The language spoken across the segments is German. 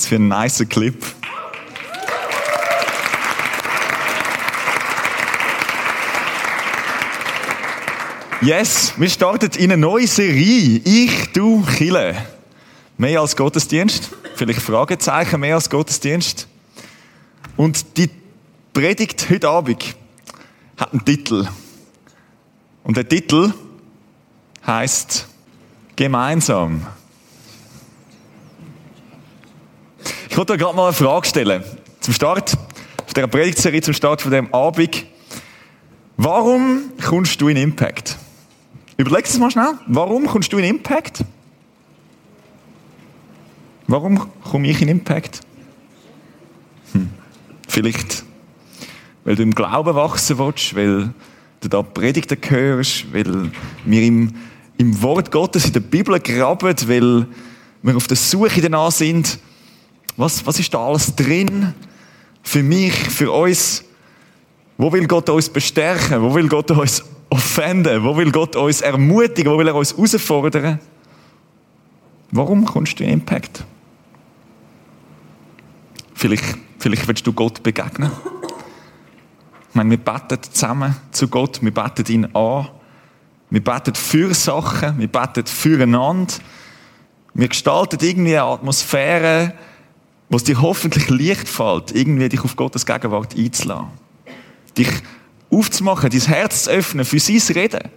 Was für ein nicer Clip. Yes, wir starten in eine neue Serie. Ich, du, Chile. Mehr als Gottesdienst. Vielleicht Fragezeichen, mehr als Gottesdienst. Und die Predigt heute Abend hat einen Titel. Und der Titel heißt Gemeinsam. Ich wollte gerade mal eine Frage stellen. Zum Start, auf dieser Predigtserie, zum Start von dem Abend. Warum kommst du in Impact? Überleg es mal schnell. Warum kommst du in Impact? Warum komme ich in Impact? Hm. Vielleicht, weil du im Glauben wachsen willst, weil du da Predigten hörst, weil wir im, im Wort Gottes in der Bibel graben, weil wir auf der Suche danach sind, was, was ist da alles drin? Für mich, für uns. Wo will Gott uns bestärken? Wo will Gott uns offenden? Wo will Gott uns ermutigen? Wo will er uns herausfordern? Warum kommst du in Impact? Vielleicht, vielleicht willst du Gott begegnen. Ich meine, wir beten zusammen zu Gott, wir beten ihn an. Wir beten für Sachen, wir beten füreinander. Wir gestalten irgendwie eine Atmosphäre, wo es dir hoffentlich leicht fällt, irgendwie dich auf Gottes Gegenwart einzulassen. Dich aufzumachen, dein Herz zu öffnen für sein Reden.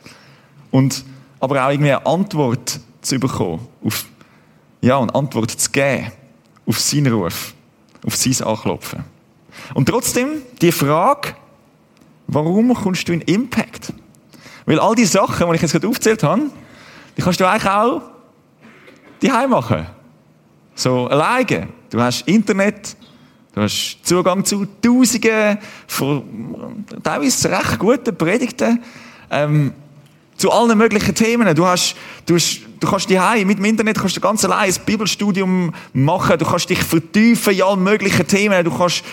Und aber auch irgendwie eine Antwort zu bekommen. Auf, ja, eine Antwort zu geben. Auf seinen Ruf. Auf sein Anklopfen. Und trotzdem, die Frage, warum kommst du in Impact? Weil all die Sachen, die ich jetzt gerade aufgezählt habe, die kannst du eigentlich auch die machen. So alleine. Du hast Internet, du hast Zugang zu Tausenden von teilweise recht guten Predigten, ähm, zu allen möglichen Themen. Du hast, du hast, du kannst die mit dem Internet kannst du ganz allein ein Bibelstudium machen. Du kannst dich vertiefen in allen möglichen Themen. Du kannst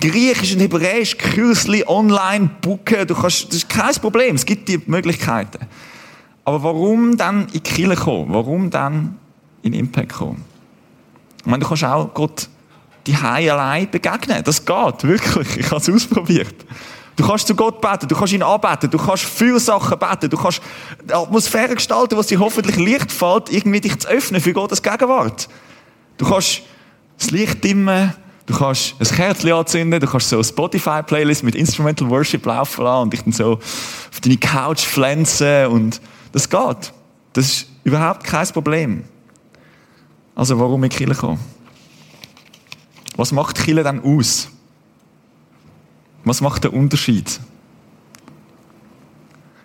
Griechisch und Hebräisch Kürzli online buchen. Du kannst, das ist kein Problem. Es gibt die Möglichkeiten. Aber warum dann in die Kirche kommen? Warum dann in Impact kommen? Ich meine, du kannst auch Gott die Hause allein begegnen. Das geht, wirklich. Ich habe es ausprobiert. Du kannst zu Gott beten, du kannst ihn anbeten, du kannst für Sachen beten, du kannst eine Atmosphäre gestalten, was dir hoffentlich leicht fällt, irgendwie dich zu öffnen für Gottes Gegenwart. Du kannst das Licht dimmen, du kannst ein Kerzchen anzünden, du kannst so eine Spotify-Playlist mit Instrumental Worship laufen lassen und dich dann so auf deine Couch pflanzen und das geht. Das ist überhaupt kein Problem. Also warum in die Kirche kommen? Was macht die Kirche dann aus? Was macht der Unterschied?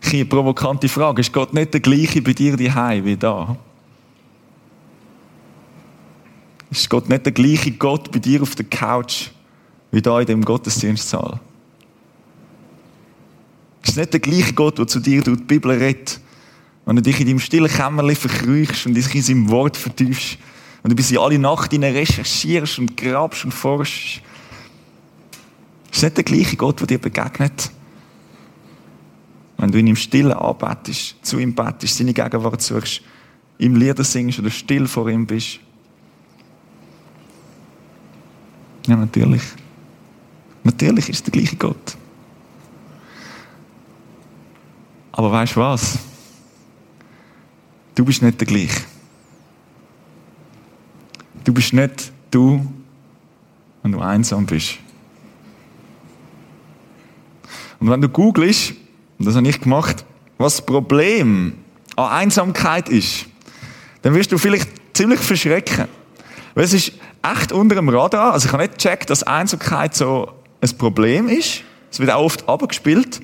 Eine provokante Frage. Ist Gott nicht der gleiche bei dir daheim wie da? Ist Gott nicht der gleiche Gott bei dir auf der Couch wie da in dem Gottesdienstsaal? Ist nicht der gleiche Gott, der zu dir durch die Bibel redet? Wenn du dich in deinem stillen Kämmerchen verkrüchst und dich in seinem Wort vertiefst und du bis in alle Nacht hinein recherchierst und grabst und forschst. Ist nicht der gleiche Gott, der dir begegnet? Wenn du in ihm stillen anbetest, zu ihm betest, seine Gegenwart suchst, ihm Lieder singst oder still vor ihm bist. Ja, natürlich. Natürlich ist es der gleiche Gott. Aber weißt du was? Du bist nicht der gleiche. Du bist nicht du, wenn du einsam bist. Und wenn du googelst, und das habe ich gemacht, was das Problem an Einsamkeit ist, dann wirst du vielleicht ziemlich verschrecken. Weil es ist echt unter dem Radar. Also ich habe nicht gecheckt, dass Einsamkeit so ein Problem ist. Es wird auch oft abgespielt.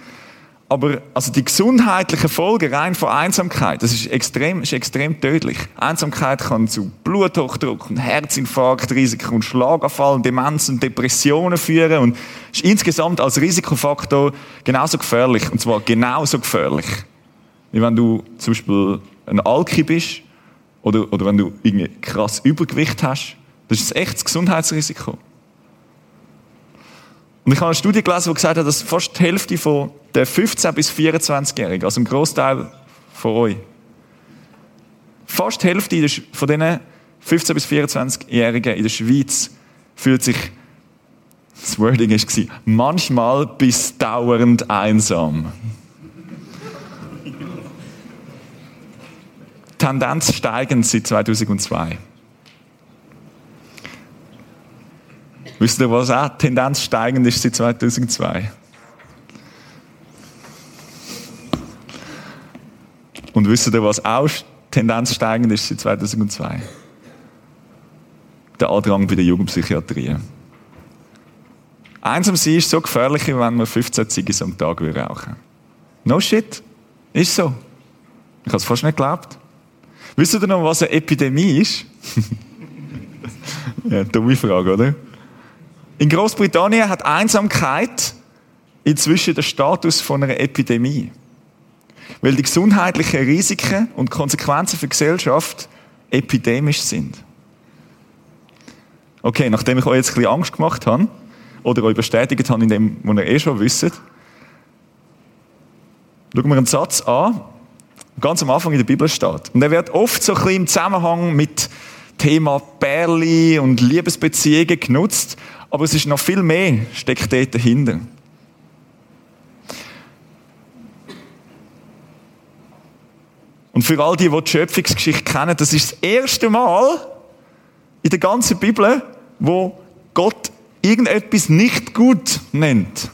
Aber also die gesundheitlichen Folgen rein von Einsamkeit, das ist extrem, ist extrem tödlich. Einsamkeit kann zu Bluthochdruck und Herzinfarkt, Risiken und Schlaganfall, und Demenz und Depressionen führen und ist insgesamt als Risikofaktor genauso gefährlich. Und zwar genauso gefährlich. Wie wenn du zum Beispiel ein Alki bist oder, oder wenn du irgendwie krass Übergewicht hast. Das ist ein echtes Gesundheitsrisiko. Und ich habe eine Studie gelesen, die gesagt hat, dass fast die Hälfte von der 15- bis 24-Jährigen, also ein Großteil von euch, fast die Hälfte von diesen 15- bis 24-Jährigen in der Schweiz fühlt sich, das Wording war, manchmal bis dauernd einsam. Tendenz steigend seit 2002. Wisst ihr, was auch Tendenz steigend ist seit 2002? Und wisst ihr, was auch Tendenz steigend ist seit 2002? Der Andrang bei der Jugendpsychiatrie. Einsam sein ist so gefährlich, wie wenn man 15 Ziggis am Tag rauchen No shit. Ist so. Ich habe es fast nicht geglaubt. Wisst ihr noch, was eine Epidemie ist? ja, dumme Frage, oder? In Großbritannien hat Einsamkeit inzwischen den Status von einer Epidemie. Weil die gesundheitlichen Risiken und Konsequenzen für die Gesellschaft epidemisch sind. Okay, nachdem ich euch jetzt ein bisschen Angst gemacht habe, oder euch bestätigt habe in dem, was ihr eh schon wisst, schauen wir einen Satz an, ganz am Anfang in der Bibel steht. Und der wird oft so ein bisschen im Zusammenhang mit Thema Perli und Liebesbeziehungen genutzt. Aber es ist noch viel mehr, steckt dort dahinter. Und für all die, die die Schöpfungsgeschichte kennen, das ist das erste Mal in der ganzen Bibel, wo Gott irgendetwas nicht gut nennt.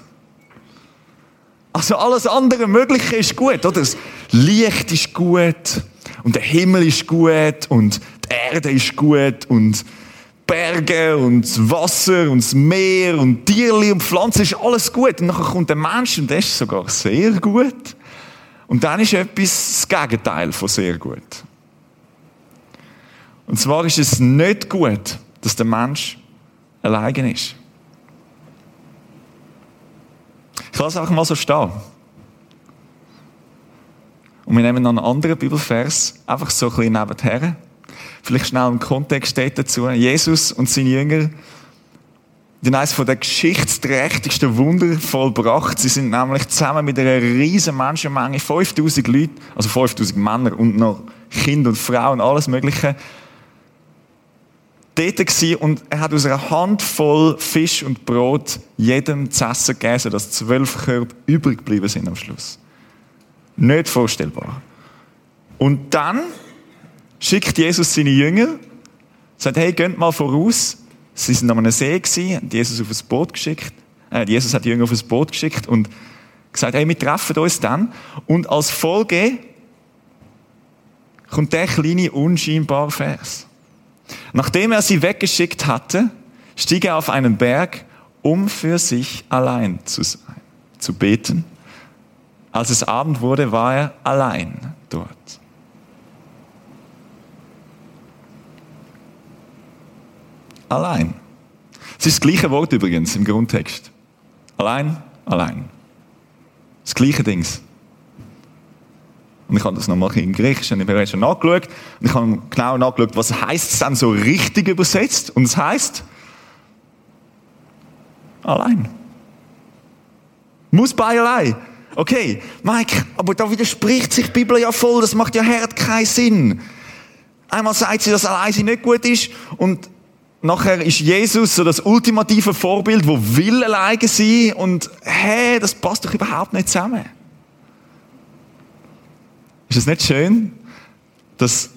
Also alles andere Mögliche ist gut, oder? Das Licht ist gut und der Himmel ist gut und die Erde ist gut und Berge und das Wasser und das Meer und Tierli und Pflanzen ist alles gut. Und dann kommt der Mensch und der ist sogar sehr gut. Und dann ist etwas das Gegenteil von sehr gut. Und zwar ist es nicht gut, dass der Mensch allein ist. Ich lasse einfach mal so stehen. Und wir nehmen noch einen anderen Bibelvers, einfach so ein bisschen nebenher. Vielleicht schnell im Kontext steht dazu. Jesus und seine Jünger, haben eines der geschichtsträchtigsten Wunder vollbracht. Sie sind nämlich zusammen mit einer riesen Menschenmenge, 5000 Leute, also 5000 Männer und noch Kinder und Frauen, alles Mögliche, dort gewesen und er hat aus einer Handvoll Fisch und Brot jedem zu essen gegeben, sodass zwölf Körbe übrig geblieben sind am Schluss. Nicht vorstellbar. Und dann schickt Jesus seine Jünger, sagt, hey, geht mal voraus. Sie sind an einem See gewesen, und Jesus auf ein Boot geschickt. Äh, Jesus hat die Jünger auf ein Boot geschickt und gesagt, hey, wir treffen uns dann. Und als Folge kommt der kleine, unscheinbare Vers. Nachdem er sie weggeschickt hatte, stieg er auf einen Berg, um für sich allein zu sein, zu beten. Als es Abend wurde, war er allein dort. Allein. Es ist das gleiche Wort übrigens im Grundtext. Allein, allein. Das gleiche Dings. Und ich habe das nochmal in Griechisch, und ich habe schon nachgeschaut, und ich habe genau nachgeschaut, was heißt es dann so richtig übersetzt, und es heißt allein. Muss bei allein. Okay, Mike, aber da widerspricht sich die Bibel ja voll, das macht ja hart keinen Sinn. Einmal sagt sie, dass allein sie nicht gut ist, und Nachher ist Jesus so das ultimative Vorbild, wo will alleine sein und hey, das passt doch überhaupt nicht zusammen. Ist es nicht schön, dass,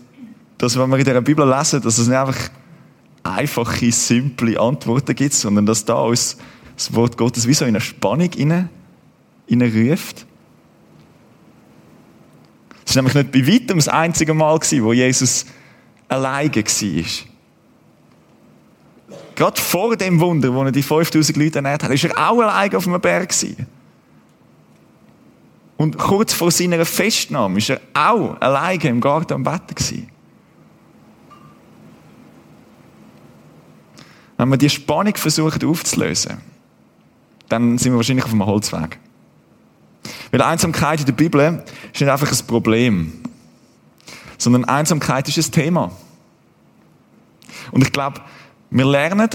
dass wenn wir in der Bibel lesen, dass es nicht einfach einfache, simple Antworten gibt, sondern dass da uns das Wort Gottes wie so in eine Spannung rein, ruft. Es war nämlich nicht bei weitem das einzige Mal, wo Jesus alleine war. Gerade vor dem Wunder, wo er die 5000 Leute ernährt hat, ist er auch allein auf einem Berg gewesen. Und kurz vor seiner Festnahme ist er auch allein im Garten am Betten gewesen. Wenn wir die Spannung versuchen aufzulösen, dann sind wir wahrscheinlich auf einem Holzweg. Weil Einsamkeit in der Bibel ist nicht einfach ein Problem, sondern Einsamkeit ist ein Thema. Und ich glaube, wir lernen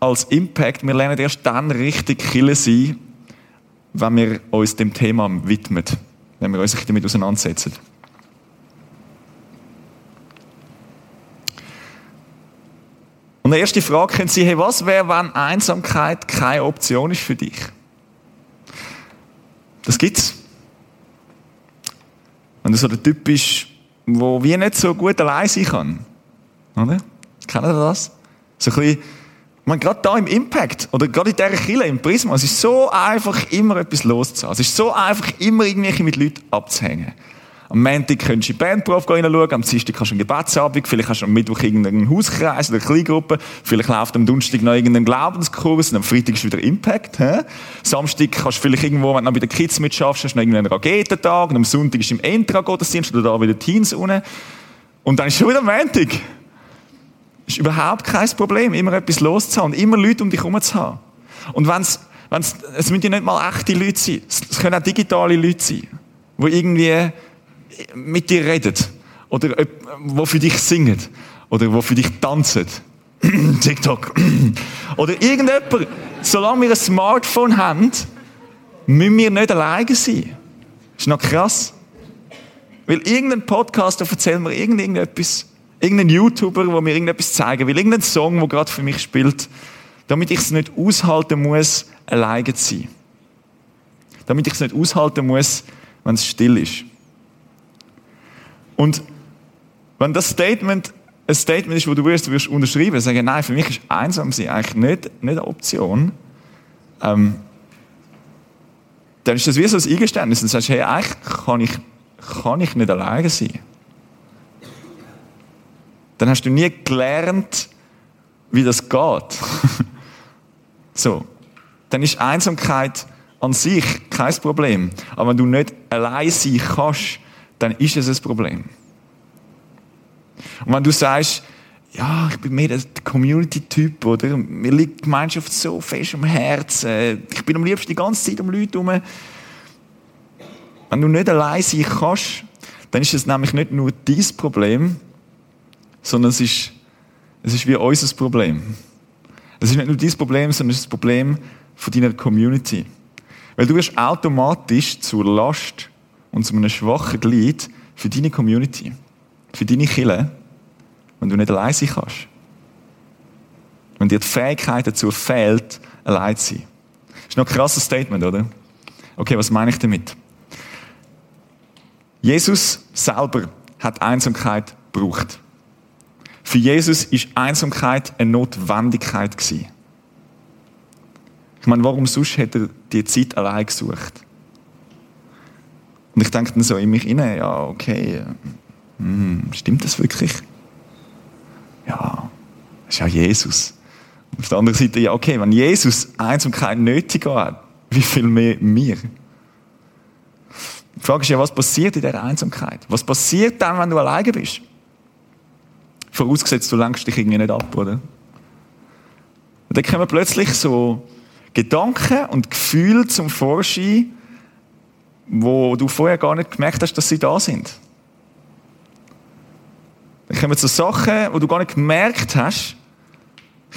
als Impact, wir lernen erst dann richtig Kille sein, wenn wir uns dem Thema widmen, wenn wir uns damit auseinandersetzen. Und die erste Frage könnte sein, hey, was wäre, wenn Einsamkeit keine Option ist für dich? Das gibt's. Wenn du so der Typ bist, der wie nicht so gut allein sein kann. Oder? Kennen ihr das? So ein bisschen, gerade da im Impact oder gerade in dieser Kille, im Prisma, es ist so einfach, immer etwas loszuhaben. Es ist so einfach, immer irgendwie mit Leuten abzuhängen. Am Montag könntest du in die Bandprof reinschauen, am Dienstag hast du einen Gebetsabend, vielleicht hast du am Mittwoch irgendeinen Hauskreis oder eine Kleingruppe, vielleicht läuft am Donnerstag noch irgendein Glaubenskurs und am Freitag ist wieder Impact. He? Samstag kannst du vielleicht irgendwo, wenn du noch bei den Kids mitschaffst, hast du noch irgendeinen Raketentag und am Sonntag ist im Entra-Gottesdienst oder da wieder Teens unten. Und dann ist schon wieder Montag. Ist überhaupt kein Problem, immer etwas loszuhaben immer Leute um dich herum zu haben. Und wenn's, wenn's, es müssen ja nicht mal echte Leute sein, es können auch digitale Leute sein, die irgendwie mit dir redet. Oder wo für dich singet. Oder wo für dich tanzen. TikTok. Oder irgendjemand. Solange wir ein Smartphone haben, müssen wir nicht alleine sein. Ist noch krass. Weil irgendein Podcaster erzählt mir irgendetwas, irgendein YouTuber, der mir irgendetwas zeigen will, irgendein Song, der gerade für mich spielt, damit ich es nicht aushalten muss, alleine zu sein. Damit ich es nicht aushalten muss, wenn es still ist. Und wenn das Statement ein Statement ist, wo du wirst, wirst unterschreiben, sagen, nein, für mich ist einsam sein eigentlich nicht, nicht eine Option, ähm, dann ist das wie so ein Eingeständnis. Dann sagst du, hey, eigentlich kann ich, kann ich nicht alleine sein. Dann hast du nie gelernt, wie das geht. so. Dann ist Einsamkeit an sich kein Problem. Aber wenn du nicht allein sein kannst, dann ist es ein Problem. Und wenn du sagst, ja, ich bin mehr der Community-Typ, oder? Mir liegt die Gemeinschaft so fest am Herzen. Ich bin am liebsten die ganze Zeit um Leute herum. Wenn du nicht allein sein kannst, dann ist es nämlich nicht nur dein Problem, sondern es ist, es ist wie unser Problem. Es ist nicht nur dein Problem, sondern es ist das Problem von deiner Community. Weil du wirst automatisch zur Last und zu einem schwachen Glied für deine Community, für deine Kille, wenn du nicht allein sein kannst. Wenn dir die Fähigkeit dazu fehlt, allein zu sein. Das ist noch ein krasses Statement, oder? Okay, was meine ich damit? Jesus selber hat Einsamkeit gebraucht. Für Jesus ist Einsamkeit eine Notwendigkeit gewesen. Ich meine, warum sonst hätte er die Zeit allein gesucht? Und ich denke dann so in mich hinein, ja, okay, hm, stimmt das wirklich? Ja, das ist ja Jesus. Und auf der anderen Seite, ja, okay, wenn Jesus Einsamkeit nötig hat, wie viel mehr mir? Die Frage ist ja, was passiert in dieser Einsamkeit? Was passiert dann, wenn du alleine bist? Vorausgesetzt, du lenkst dich irgendwie nicht ab, oder? Und dann kommen plötzlich so Gedanken und Gefühle zum Vorschein, wo du vorher gar nicht gemerkt hast, dass sie da sind. Dann kommen so Sachen, wo du gar nicht gemerkt hast,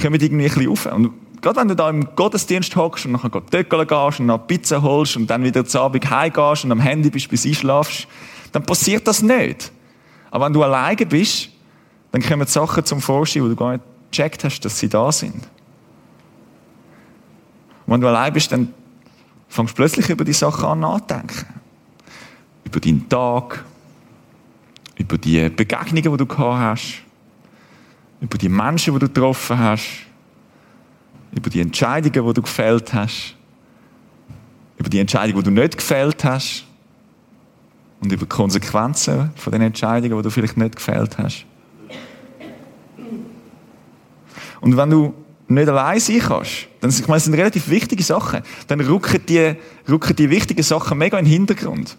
kommen irgendwie ein bisschen auf. Und gerade wenn du da im Gottesdienst hockst und nachher Töckeln gehst und noch Pizza holst und dann wieder zu Abend heimgehst und am Handy bist, bis einschlafst, dann passiert das nicht. Aber wenn du alleine bist, dann kommen Sachen zum Vorschein, wo du gar nicht gecheckt hast, dass sie da sind. Und wenn du allein bist, dann fängst plötzlich über die Sachen an nachdenken. Über deinen Tag, über die Begegnungen, die du gehabt hast, über die Menschen, die du getroffen hast, über die Entscheidungen, die du gefällt hast, über die Entscheidungen, die du nicht gefällt hast und über die Konsequenzen von den Entscheidungen, die du vielleicht nicht gefällt hast. Und wenn du nicht allein sein kannst, dann, ich meine, das sind relativ wichtige Sachen, dann rücken die, rücken die wichtigen Sachen mega in den Hintergrund.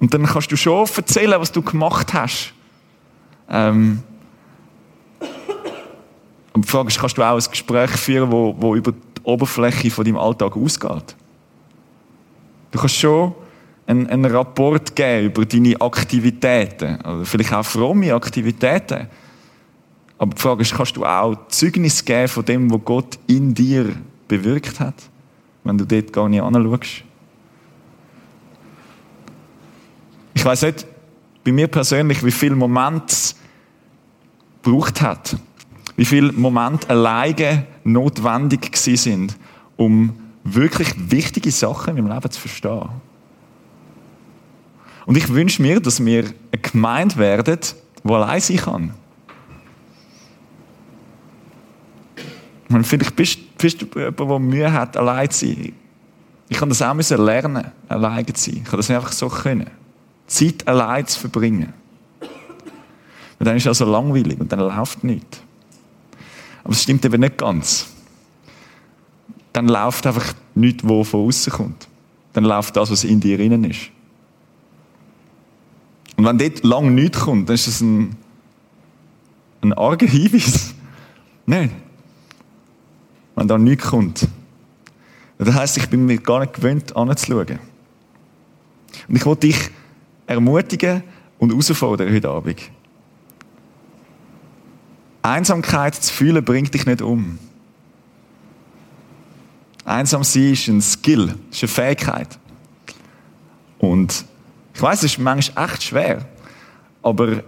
Und dann kannst du schon erzählen, was du gemacht hast. Ähm, und die Frage ist, kannst du auch ein Gespräch führen, wo, wo über die Oberfläche von deinem Alltag ausgeht? Du kannst schon einen, einen Rapport geben über deine Aktivitäten, oder vielleicht auch fromme Aktivitäten. Aber die Frage ist, kannst du auch Zeugnis geben von dem, was Gott in dir bewirkt hat, wenn du dort gar nicht anschaust? Ich weiß nicht, bei mir persönlich, wie viel Momente es gebraucht hat, wie viele Momente alleine notwendig sind, um wirklich wichtige Sachen in meinem Leben zu verstehen. Und ich wünsche mir, dass wir eine Gemeinde werden, die allein sein kann. Und vielleicht bist, bist du jemand, der Mühe hat, allein zu sein. Ich kann das auch lernen, allein zu sein. Ich kann das nicht einfach so können. Zeit allein zu verbringen. Und dann ist es also langweilig und dann läuft nichts. Aber es stimmt eben nicht ganz. Dann läuft einfach nichts, was von außen kommt. Dann läuft das, was in dir drinnen ist. Und wenn dort lang nichts kommt, dann ist das ein, ein arger Hinweis. Nein. Wenn da nichts kommt. Das heisst, ich bin mir gar nicht gewöhnt, anzuschauen. Und ich wollte dich ermutigen und herausfordern heute Abend. Einsamkeit zu fühlen bringt dich nicht um. Einsam sein ist ein Skill, ist eine Fähigkeit. Und ich weiß, es ist manchmal echt schwer. Aber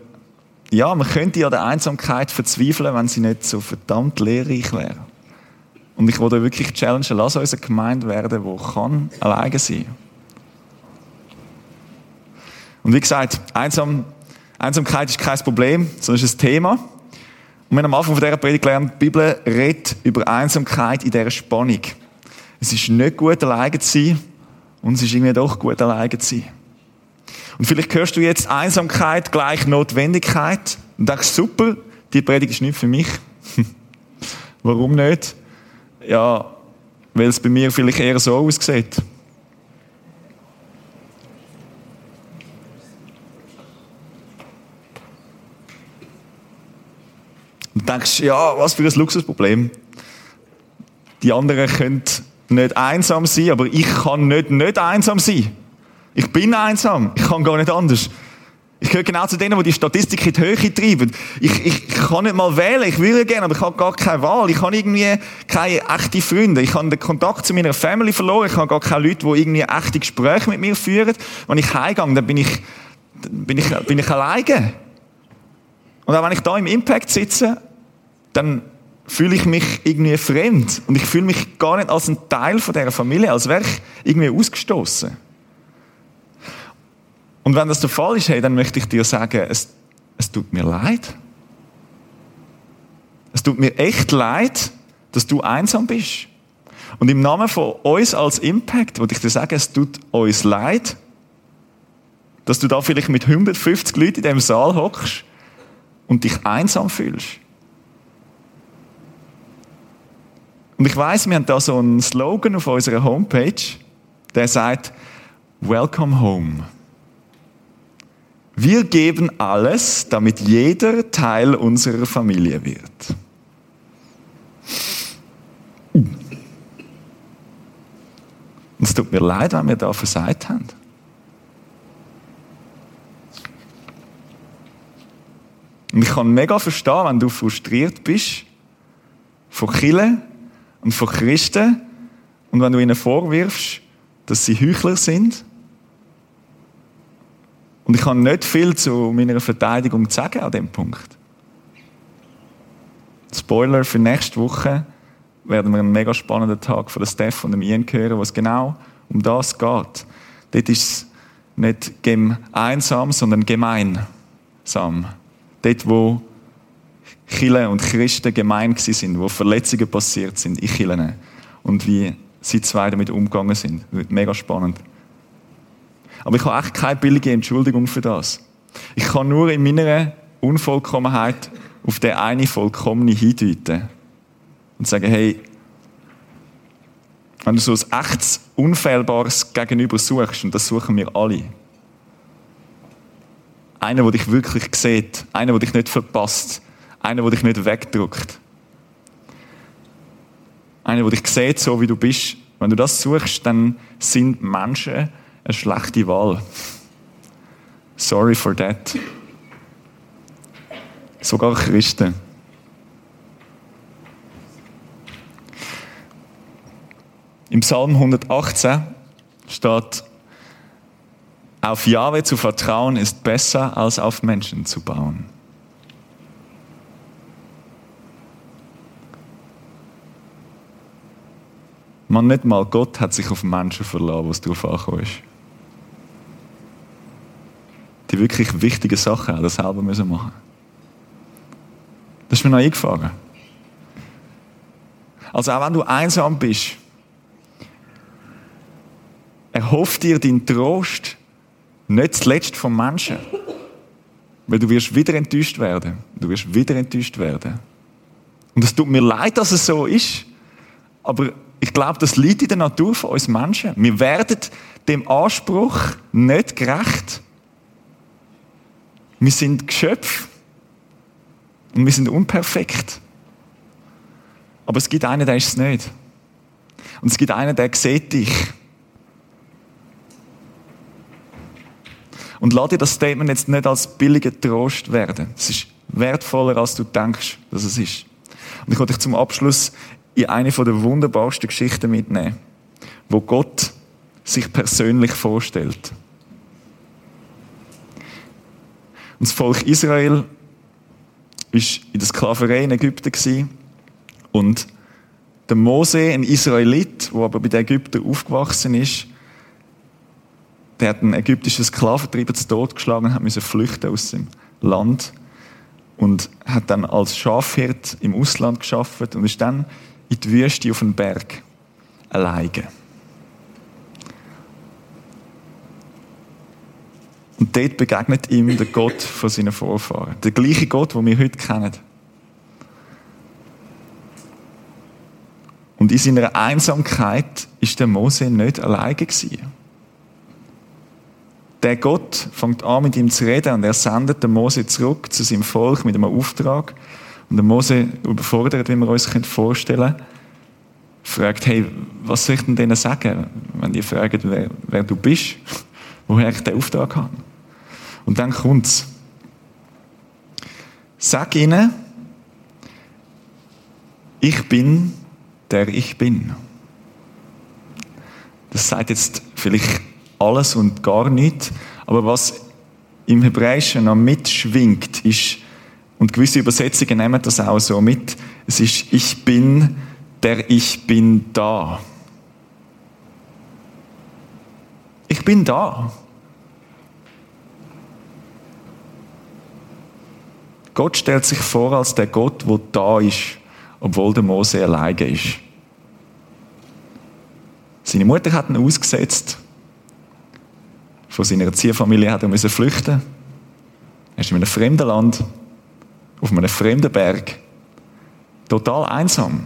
ja, man könnte an der Einsamkeit verzweifeln, wenn sie nicht so verdammt lehrreich wäre. Und ich wollte wirklich challengen, lass uns eine Gemeinde werden, die kann alleine sein Und wie gesagt, Einsam, Einsamkeit ist kein Problem, sondern ist ein Thema. Und wir haben am Anfang von dieser Predigt gelernt, die Bibel redet über Einsamkeit in dieser Spannung. Es ist nicht gut, alleine zu sein, und es ist irgendwie doch gut, alleine zu sein. Und vielleicht hörst du jetzt Einsamkeit gleich Notwendigkeit und denkst, super, die Predigt ist nicht für mich. Warum nicht? Ja, weil es bei mir vielleicht eher so aussieht. Und denkst, ja, was für ein Luxusproblem. Die anderen können nicht einsam sein, aber ich kann nicht nicht einsam sein. Ich bin einsam. Ich kann gar nicht anders. Ich gehöre genau zu denen, die die Statistik in die Höhe treiben. Ich, ich, ich kann nicht mal wählen. Ich würde gerne, aber ich habe gar keine Wahl. Ich habe irgendwie keine echten Freunde. Ich habe den Kontakt zu meiner Family verloren. Ich habe gar keine Leute, die irgendwie echte Gespräche mit mir führen. Wenn ich heimgehe, dann bin ich, bin ich, bin ich alleine. Und auch wenn ich da im Impact sitze, dann fühle ich mich irgendwie fremd. Und ich fühle mich gar nicht als ein Teil von dieser Familie, als wäre ich irgendwie ausgestoßen. Und wenn das der Fall ist, hey, dann möchte ich dir sagen, es, es tut mir leid. Es tut mir echt leid, dass du einsam bist. Und im Namen von uns als Impact würde ich dir sagen, es tut uns leid, dass du da vielleicht mit 150 Leuten in dem Saal hockst und dich einsam fühlst. Und ich weiß, wir haben da so einen Slogan auf unserer Homepage, der sagt, Welcome Home. Wir geben alles, damit jeder Teil unserer Familie wird. Und es tut mir leid, wenn wir da versagt haben. Und ich kann mega verstehen, wenn du frustriert bist von Killen und von Christen und wenn du ihnen vorwirfst, dass sie Heuchler sind. Und ich habe nicht viel zu meiner Verteidigung sagen an dem Punkt. Spoiler für nächste Woche werden wir einen mega spannenden Tag von Steph und dem Ian hören, wo es genau um das geht. Dort ist es nicht einsam, sondern gemeinsam. Dort, wo Chile und Christen gemein sind, wo Verletzungen passiert sind in Chilen und wie sie zwei damit umgegangen sind. Das wird mega spannend. Aber ich habe echt keine billige Entschuldigung für das. Ich kann nur in meiner Unvollkommenheit auf den eine vollkommene hindeuten und sagen, hey, wenn du so ein echtes, unfehlbares Gegenüber suchst, und das suchen wir alle, einer, der dich wirklich sieht, einer, der dich nicht verpasst, einer, der dich nicht wegdrückt, einer, der dich sieht, so wie du bist, wenn du das suchst, dann sind Menschen eine schlechte Wahl. Sorry for that. Sogar Christen. Im Psalm 118 steht, auf Jahwe zu vertrauen ist besser als auf Menschen zu bauen. Man, nicht mal Gott hat sich auf Menschen verlassen, was darauf angekommen ist. Die wirklich wichtigen Sachen er selber müssen machen. Das ist mir noch eingefahren. Also auch wenn du einsam bist, erhoff dir deinen Trost nicht zuletzt vom Menschen. Weil du wirst wieder enttäuscht werden. Du wirst wieder enttäuscht werden. Und es tut mir leid, dass es so ist. Aber ich glaube, das liegt in der Natur von uns Menschen. Wir werden dem Anspruch nicht gerecht. Wir sind Geschöpfe. Und wir sind unperfekt. Aber es gibt einen, der ist es nicht. Und es gibt einen, der sieht dich. Und lass dir das Statement jetzt nicht als billiger Trost werden. Es ist wertvoller, als du denkst, dass es ist. Und ich wollte dich zum Abschluss in eine der wunderbarsten Geschichten mitnehmen, wo Gott sich persönlich vorstellt. Und das Volk Israel ist in der Sklaverei in Ägypten und der Mose, ein Israelit, der aber bei den Ägyptern aufgewachsen ist, der hat einen ägyptischen Sklaventreiber zu Tod geschlagen und musste flüchten aus dem Land und hat dann als Schafhirt im Ausland geschafft und ist dann in die Wüste auf den Berg alleine. Und dort begegnet ihm der Gott von seinen Vorfahren. Der gleiche Gott, den wir heute kennen. Und in seiner Einsamkeit ist der Mose nicht alleine gewesen. Der Gott fängt an, mit ihm zu reden und er sendet den Mose zurück zu seinem Volk mit einem Auftrag. Und der Mose überfordert, wie wir uns vorstellen können, fragt, hey, was soll ich denn denen sagen, wenn die fragen, wer, wer du bist, woher ich den Auftrag habe. Und dann kommt's. Sag ihnen, ich bin, der ich bin. Das sagt jetzt vielleicht alles und gar nichts, aber was im Hebräischen noch mitschwingt, ist, und gewisse Übersetzungen nehmen das auch so mit, es ist, ich bin, der ich bin da. Ich bin da. Gott stellt sich vor als der Gott, der da ist, obwohl der Mose alleine ist. Seine Mutter hat ihn ausgesetzt. Von seiner Erzieherfamilie hat er flüchten. Er ist in einem fremden Land, auf einem fremden Berg, total einsam.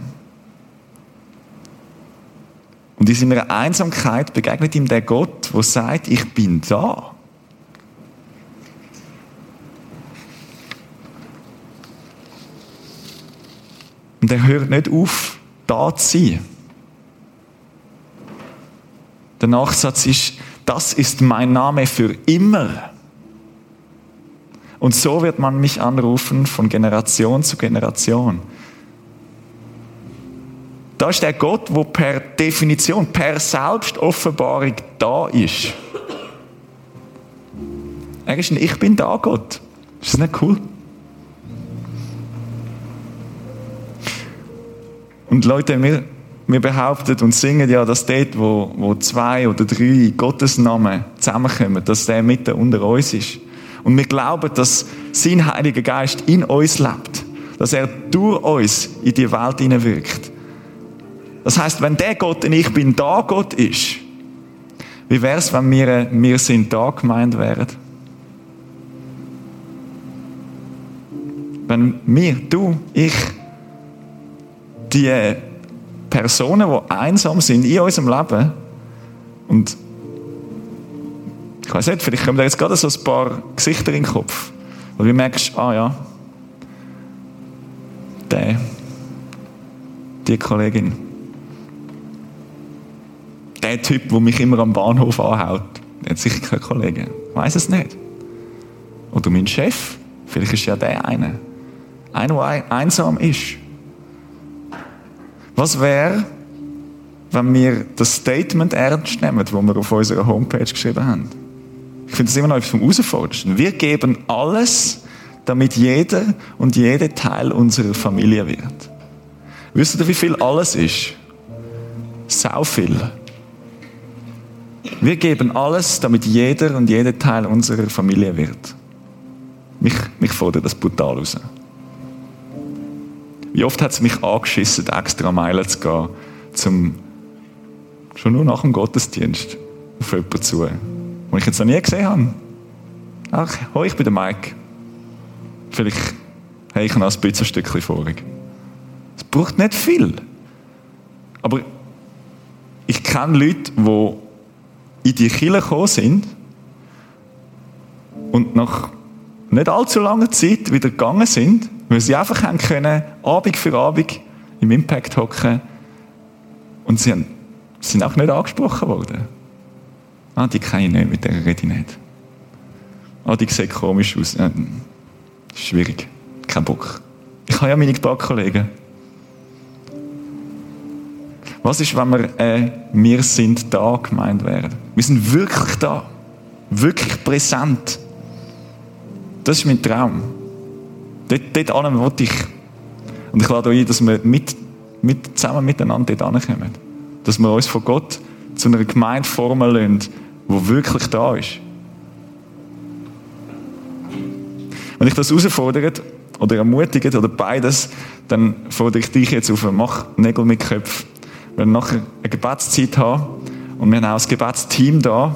Und in seiner Einsamkeit begegnet ihm der Gott, der sagt, ich bin da. Und er hört nicht auf, da zu sein. Der Nachsatz ist, das ist mein Name für immer. Und so wird man mich anrufen von Generation zu Generation. Da ist der Gott, wo per Definition, per Selbstoffenbarung da ist. Er ist ein Ich bin da Gott. Ist das nicht cool? Und Leute, wir, wir behaupten und singen ja, dass dort, wo, wo zwei oder drei Gottes Namen zusammenkommen, dass der mitten unter uns ist. Und wir glauben, dass sein Heiliger Geist in uns lebt. Dass er durch uns in die Welt hineinwirkt. Das heißt, wenn der Gott ein Ich bin da Gott ist, wie wäre es, wenn wir, wir sind da gemeint wären? Wenn wir, du, ich, die Personen, die einsam sind in unserem Leben und ich weiß nicht, vielleicht kommen da jetzt gerade so ein paar Gesichter in den Kopf, wo du merkst, ah ja, der, die Kollegin, der Typ, der mich immer am Bahnhof anhaut, der hat sicher keine Kollegen. Ich weiß es nicht. Oder mein Chef, vielleicht ist ja der eine. Einer, der einsam ist. Was wäre, wenn wir das Statement ernst nehmen, das wir auf unserer Homepage geschrieben haben? Ich finde das immer noch etwas vom Herausforderndsten. Wir geben alles, damit jeder und jede Teil unserer Familie wird. Wisst ihr, wie viel alles ist? Sau viel. Wir geben alles, damit jeder und jede Teil unserer Familie wird. Mich, mich fordert das brutal raus. Wie oft hat es mich angeschissen, extra Meilen zu gehen, zum, schon nur nach dem Gottesdienst auf jemanden zu, den ich jetzt noch nie gesehen habe. Ach, hoi, ich bin der Mike. Vielleicht habe ich noch ein bisschen Stückchen vorig. Es braucht nicht viel. Aber ich kenne Leute, die in die Kirche gekommen sind und nach nicht allzu langer Zeit wieder gegangen sind, weil sie einfach haben können, Abend für Abend im Impact hocken und sie sind auch nicht angesprochen worden. Ah, die kenne ich nicht, mit der rede ich nicht. Ah, die sieht komisch aus. Ja, schwierig. Kein Bock. Ich habe ja meine Backkollegen. Was ist, wenn wir äh, «Wir sind da» gemeint werden? Wir sind wirklich da. Wirklich präsent. Das ist mein Traum. Dort, dort wollte ich. Und ich lade euch ein, dass wir mit, mit, zusammen miteinander dort ankommen. Dass wir uns von Gott zu einer Gemeinde formen lassen, die wirklich da ist. Wenn ich das herausfordert oder ermutigt oder beides, dann fordere ich dich jetzt auf, mach Nägel mit Köpfen. Wir werden nachher eine Gebetszeit haben und wir haben auch das Gebetsteam da.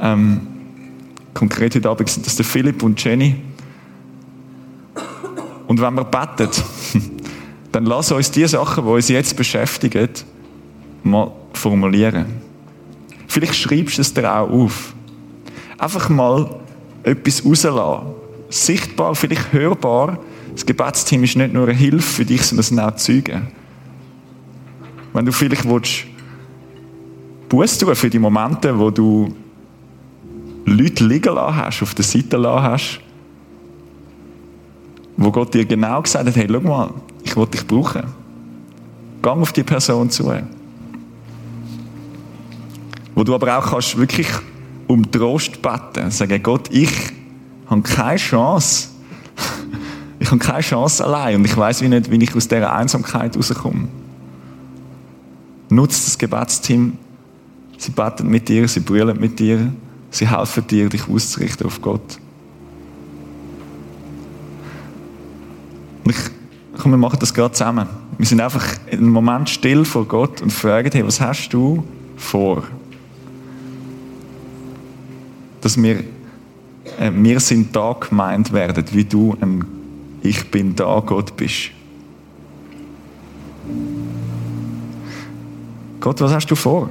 Ähm, konkret heute Abend sind das der Philipp und Jenny. Und wenn wir beten, dann lass uns die Sachen, die uns jetzt beschäftigen, mal formulieren. Vielleicht schreibst du es dir auch auf. Einfach mal etwas rauslassen. Sichtbar, vielleicht hörbar. Das Gebetsteam ist nicht nur eine Hilfe für dich, sondern es sind auch Zeugen. Wenn du vielleicht willst, Buß tun für die Momente, wo du Leute liegen lassen hast, auf der Seite lassen hast, wo Gott dir genau gesagt hat, hey, schau mal, ich will dich brauchen. Gang auf die Person zu. Wo du aber auch kannst wirklich um Trost beten. Sagen, Gott, ich habe keine Chance. Ich habe keine Chance allein und ich weiß nicht, wie ich aus dieser Einsamkeit rauskomme. Nutze das Gebetsteam. Sie beten mit dir, sie brüllen mit dir, sie helfen dir, dich auszurichten auf Gott. Und ich, komm, wir machen das gerade zusammen. Wir sind einfach in einem Moment still vor Gott und fragen, hey, was hast du vor? Dass wir, äh, wir sind da gemeint werden, wie du ein Ich bin da Gott bist. Gott, was hast du vor?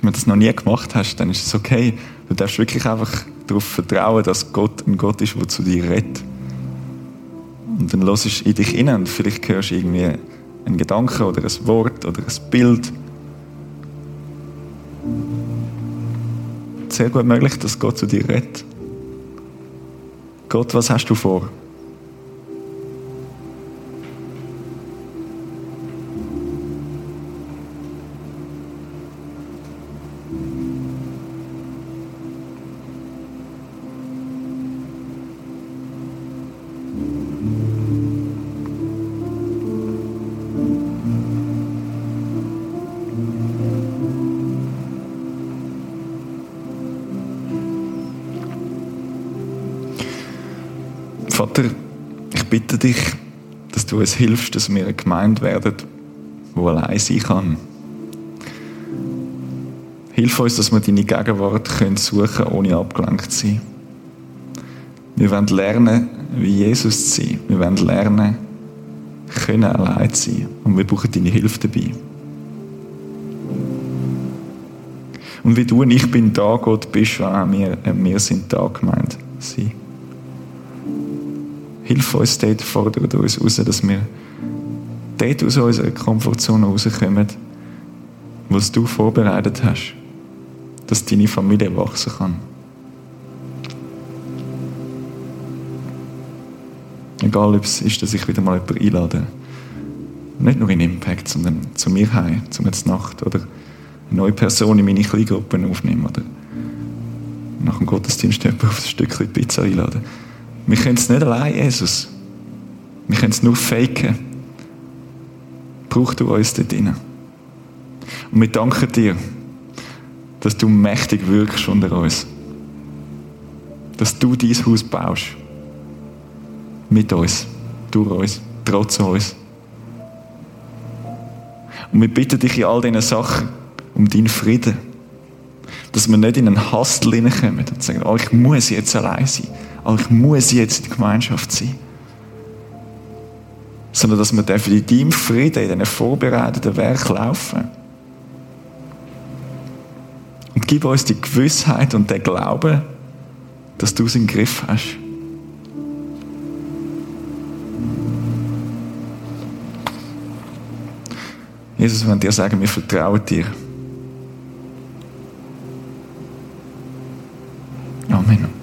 Wenn du das noch nie gemacht hast, dann ist es okay. Du darfst wirklich einfach darauf vertrauen, dass Gott ein Gott ist, der zu dir redet. Und dann hörst du in dich hinein und vielleicht hörst du irgendwie einen Gedanken oder ein Wort oder ein Bild. Sehr gut möglich, dass Gott zu dir redet. Gott, was hast du vor? Vater, ich bitte dich, dass du uns hilfst, dass wir eine Gemeinde werden, die allein sein kann. Hilf uns, dass wir deine Gegenwart können suchen ohne abgelenkt zu sein. Wir wollen lernen, wie Jesus zu sein. Wir wollen lernen, können allein zu sein. Und wir brauchen deine Hilfe dabei. Und wie du und ich bin da, Gott, bist wir, wir sind da gemeint. Sein. Dort, fordert uns raus, dass wir dort aus unserer Komfortzone rauskommen, was du vorbereitet hast, dass deine Familie wachsen kann. Egal, ob es ist, dass ich wieder mal jemanden einlade. Nicht nur in Impact, sondern zu mir heim, zum jetzt Nacht oder eine neue Person in meine Kleingruppen aufnehmen oder nach dem Gottesdienst jemanden auf ein Stückchen Pizza einladen. Wir können es nicht allein, Jesus. Wir können es nur faken. Brauch du uns dort drin. Und wir danken dir, dass du mächtig wirkst unter uns. Dass du dein Haus baust. Mit uns, durch uns, trotz uns. Und wir bitten dich in all diesen Sachen um deinen Frieden. Dass wir nicht in einen Hassel hineinkommen und sagen, oh, ich muss jetzt allein sein. Oh, ich muss jetzt in der Gemeinschaft sein. Sondern dass wir in deinem Frieden, in diesen vorbereiteten Werk laufen. Und gib uns die Gewissheit und den Glauben, dass du es im Griff hast. Jesus, wenn dir sagen, wir vertrauen dir. Amen.